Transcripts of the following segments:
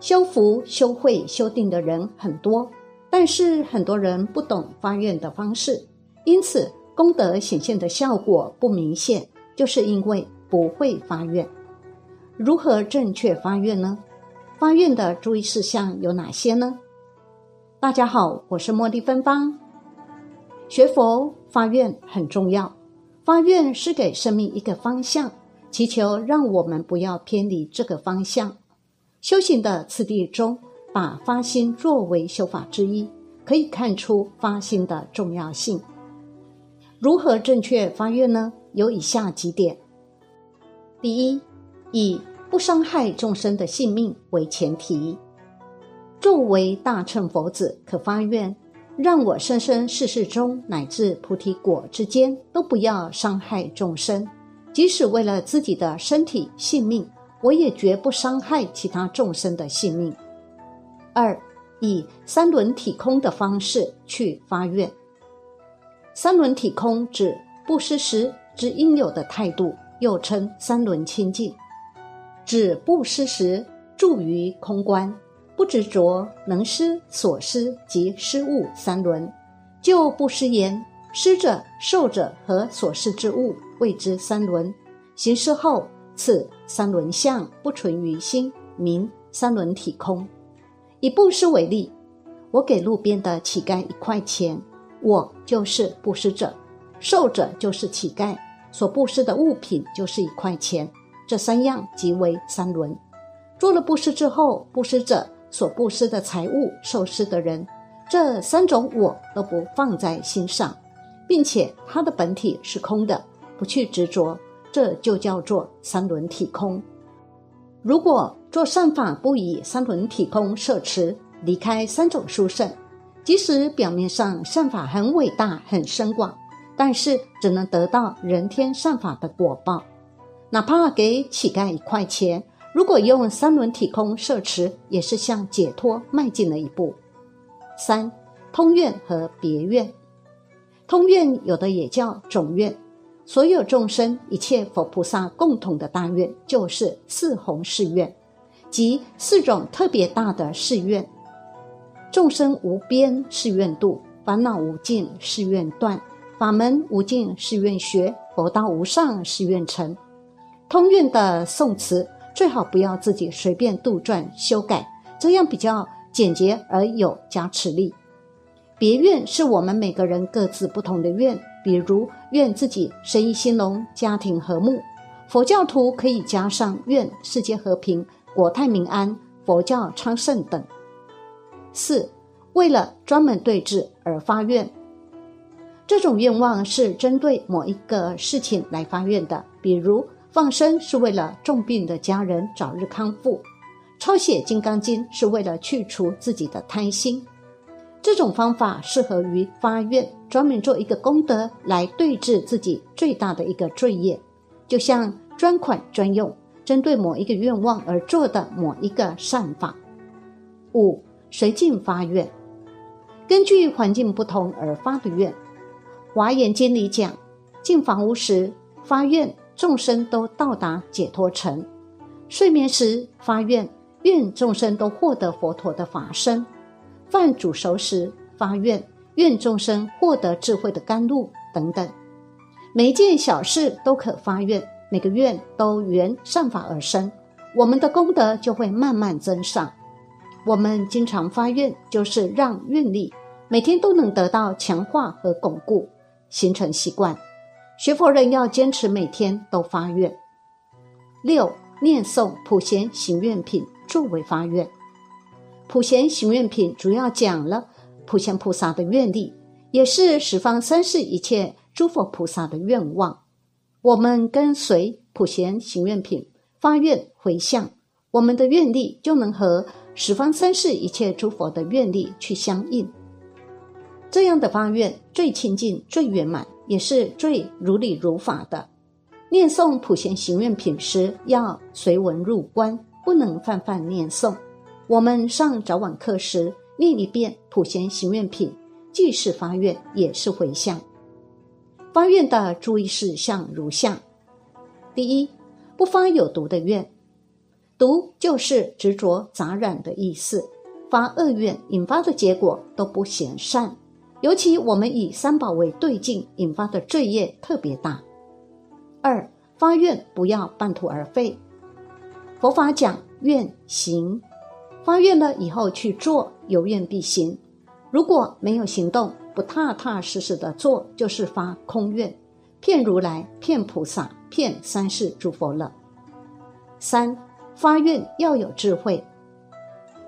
修福、修慧、修定的人很多，但是很多人不懂发愿的方式，因此功德显现的效果不明显，就是因为不会发愿。如何正确发愿呢？发愿的注意事项有哪些呢？大家好，我是茉莉芬芳。学佛发愿很重要，发愿是给生命一个方向，祈求让我们不要偏离这个方向。修行的次第中，把发心作为修法之一，可以看出发心的重要性。如何正确发愿呢？有以下几点：第一，以不伤害众生的性命为前提。作为大乘佛子，可发愿，让我生生世世中乃至菩提果之间，都不要伤害众生，即使为了自己的身体性命。我也绝不伤害其他众生的性命。二，以三轮体空的方式去发愿。三轮体空指不施时之应有的态度，又称三轮清净，指不施时住于空观，不执着能施所施及施物三轮。就不施言，施者、受者和所施之物谓之三轮。行施后。此三轮相不存于心，名三轮体空。以布施为例，我给路边的乞丐一块钱，我就是布施者，受者就是乞丐，所布施的物品就是一块钱。这三样即为三轮。做了布施之后，布施者所布施的财物，受施的人，这三种我都不放在心上，并且它的本体是空的，不去执着。这就叫做三轮体空。如果做善法不以三轮体空摄持，离开三种殊胜，即使表面上善法很伟大、很深广，但是只能得到人天善法的果报。哪怕给乞丐一块钱，如果用三轮体空摄持，也是向解脱迈进了一步。三通愿和别愿，通愿有的也叫总愿。所有众生、一切佛菩萨共同的大愿，就是四弘誓愿，即四种特别大的誓愿：众生无边誓愿度，烦恼无尽誓愿断，法门无尽誓愿学，佛道无上誓愿成。通愿的颂词最好不要自己随便杜撰修改，这样比较简洁而有加持力。别愿是我们每个人各自不同的愿。比如愿自己生意兴隆、家庭和睦，佛教徒可以加上愿世界和平、国泰民安、佛教昌盛等。四，为了专门对治而发愿，这种愿望是针对某一个事情来发愿的。比如放生是为了重病的家人早日康复，抄写《金刚经》是为了去除自己的贪心。这种方法适合于发愿，专门做一个功德来对治自己最大的一个罪业，就像专款专用，针对某一个愿望而做的某一个善法。五随境发愿，根据环境不同而发的愿。华严经里讲，进房屋时发愿，众生都到达解脱城；睡眠时发愿，愿众生都获得佛陀的法身。饭煮熟时发愿，愿众生获得智慧的甘露等等，每一件小事都可发愿，每个愿都缘善法而生，我们的功德就会慢慢增上。我们经常发愿，就是让愿力每天都能得到强化和巩固，形成习惯。学佛人要坚持每天都发愿。六念诵普贤行愿品作为发愿。普贤行愿品主要讲了普贤菩萨的愿力，也是十方三世一切诸佛菩萨的愿望。我们跟随普贤行愿品发愿回向，我们的愿力就能和十方三世一切诸佛的愿力去相应。这样的发愿最亲近、最圆满，也是最如理如法的。念诵普贤行愿品时，要随文入观，不能泛泛念诵。我们上早晚课时念一遍普贤行愿品，既是发愿，也是回向。发愿的注意事项如下：第一，不发有毒的愿。毒就是执着杂染的意思，发恶愿引发的结果都不嫌善，尤其我们以三宝为对境，引发的罪业特别大。二发愿不要半途而废，佛法讲愿行，发愿了以后去做，有愿必行。如果没有行动，不踏踏实实的做，就是发空愿，骗如来、骗菩萨、骗三世诸佛了。三发愿要有智慧。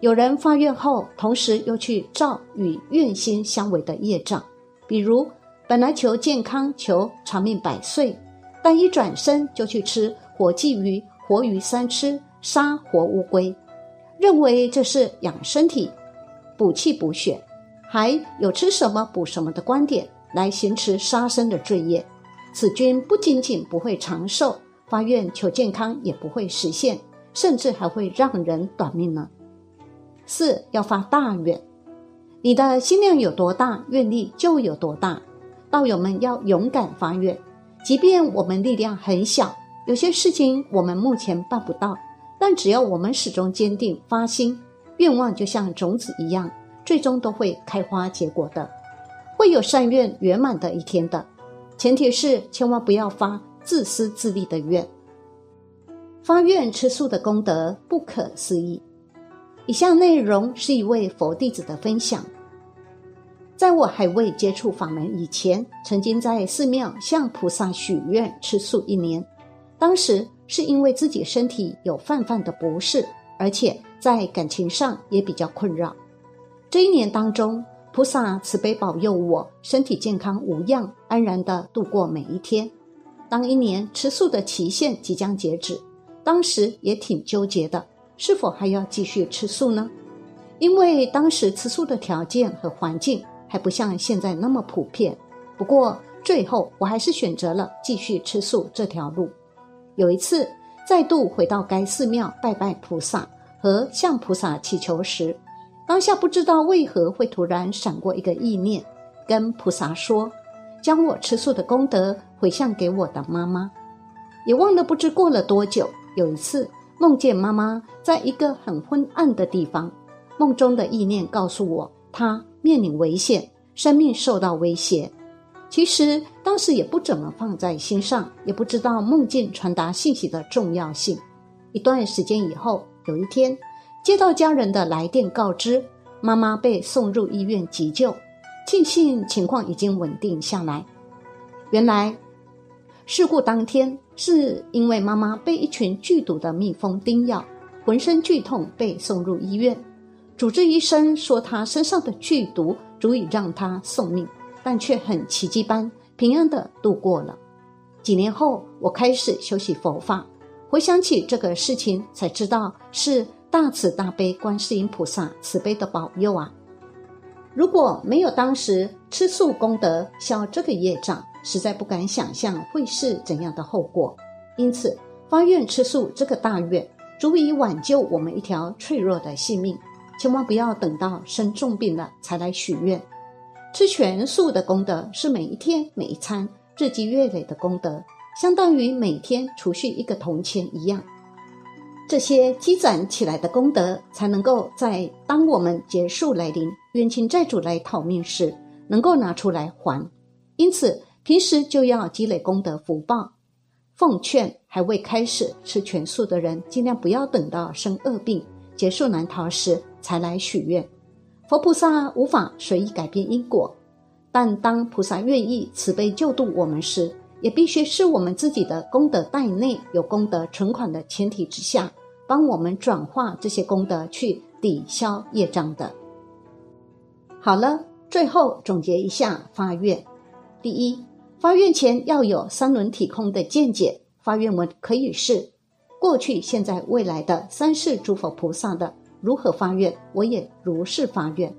有人发愿后，同时又去造与愿心相违的业障，比如本来求健康、求长命百岁，但一转身就去吃活鲫鱼、活鱼三吃，杀活乌龟，认为这是养身体、补气补血。还有吃什么补什么的观点来行持杀生的罪业，此君不仅仅不会长寿，发愿求健康也不会实现，甚至还会让人短命呢。四要发大愿，你的心量有多大，愿力就有多大。道友们要勇敢发愿，即便我们力量很小，有些事情我们目前办不到，但只要我们始终坚定发心，愿望就像种子一样。最终都会开花结果的，会有善愿圆满的一天的。前提是千万不要发自私自利的愿。发愿吃素的功德不可思议。以下内容是一位佛弟子的分享。在我还未接触法门以前，曾经在寺庙向菩萨许愿吃素一年。当时是因为自己身体有泛泛的不适，而且在感情上也比较困扰。这一年当中，菩萨慈悲保佑我身体健康无恙，安然的度过每一天。当一年吃素的期限即将截止，当时也挺纠结的，是否还要继续吃素呢？因为当时吃素的条件和环境还不像现在那么普遍。不过最后我还是选择了继续吃素这条路。有一次再度回到该寺庙拜拜菩萨和向菩萨祈求时。当下不知道为何会突然闪过一个意念，跟菩萨说，将我吃素的功德回向给我的妈妈。也忘了不知过了多久，有一次梦见妈妈在一个很昏暗的地方，梦中的意念告诉我，她面临危险，生命受到威胁。其实当时也不怎么放在心上，也不知道梦境传达信息的重要性。一段时间以后，有一天。接到家人的来电告知，妈妈被送入医院急救，庆幸情况已经稳定下来。原来事故当天是因为妈妈被一群剧毒的蜜蜂叮咬，浑身剧痛，被送入医院。主治医生说她身上的剧毒足以让她送命，但却很奇迹般平安的度过了。几年后，我开始修习佛法，回想起这个事情，才知道是。大慈大悲观世音菩萨慈悲的保佑啊！如果没有当时吃素功德消这个业障，实在不敢想象会是怎样的后果。因此，发愿吃素这个大愿，足以挽救我们一条脆弱的性命。千万不要等到生重病了才来许愿。吃全素的功德是每一天每一餐日积月累的功德，相当于每天储蓄一个铜钱一样。这些积攒起来的功德，才能够在当我们结束来临、冤亲债主来讨命时，能够拿出来还。因此，平时就要积累功德福报。奉劝还未开始吃全素的人，尽量不要等到生恶病、结束难逃时才来许愿。佛菩萨无法随意改变因果，但当菩萨愿意慈悲救度我们时，也必须是我们自己的功德袋内有功德存款的前提之下，帮我们转化这些功德去抵消业障的。好了，最后总结一下发愿：第一，发愿前要有三轮体空的见解，发愿文可以是过去、现在、未来的三世诸佛菩萨的如何发愿，我也如是发愿。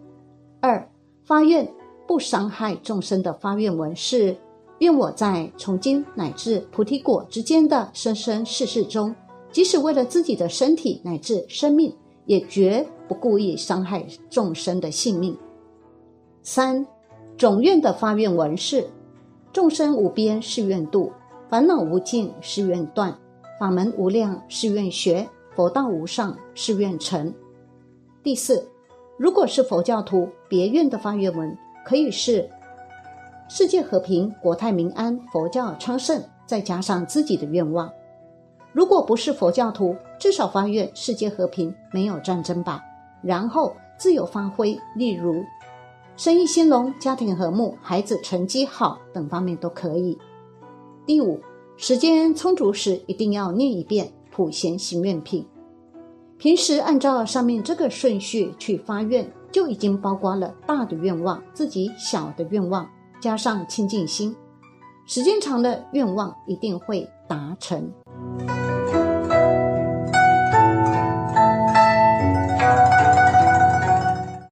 二，发愿不伤害众生的发愿文是。愿我在从今乃至菩提果之间的生生世世中，即使为了自己的身体乃至生命，也绝不故意伤害众生的性命。三总愿的发愿文是：众生无边誓愿度，烦恼无尽誓愿断，法门无量誓愿学，佛道无上，誓愿成。第四，如果是佛教徒，别院的发愿文可以是世界和平、国泰民安、佛教昌盛，再加上自己的愿望。如果不是佛教徒，至少发愿世界和平，没有战争吧。然后自由发挥，例如生意兴隆、家庭和睦、孩子成绩好等方面都可以。第五，时间充足时一定要念一遍普贤行愿品。平时按照上面这个顺序去发愿，就已经包括了大的愿望、自己小的愿望，加上清净心，时间长的愿望一定会达成。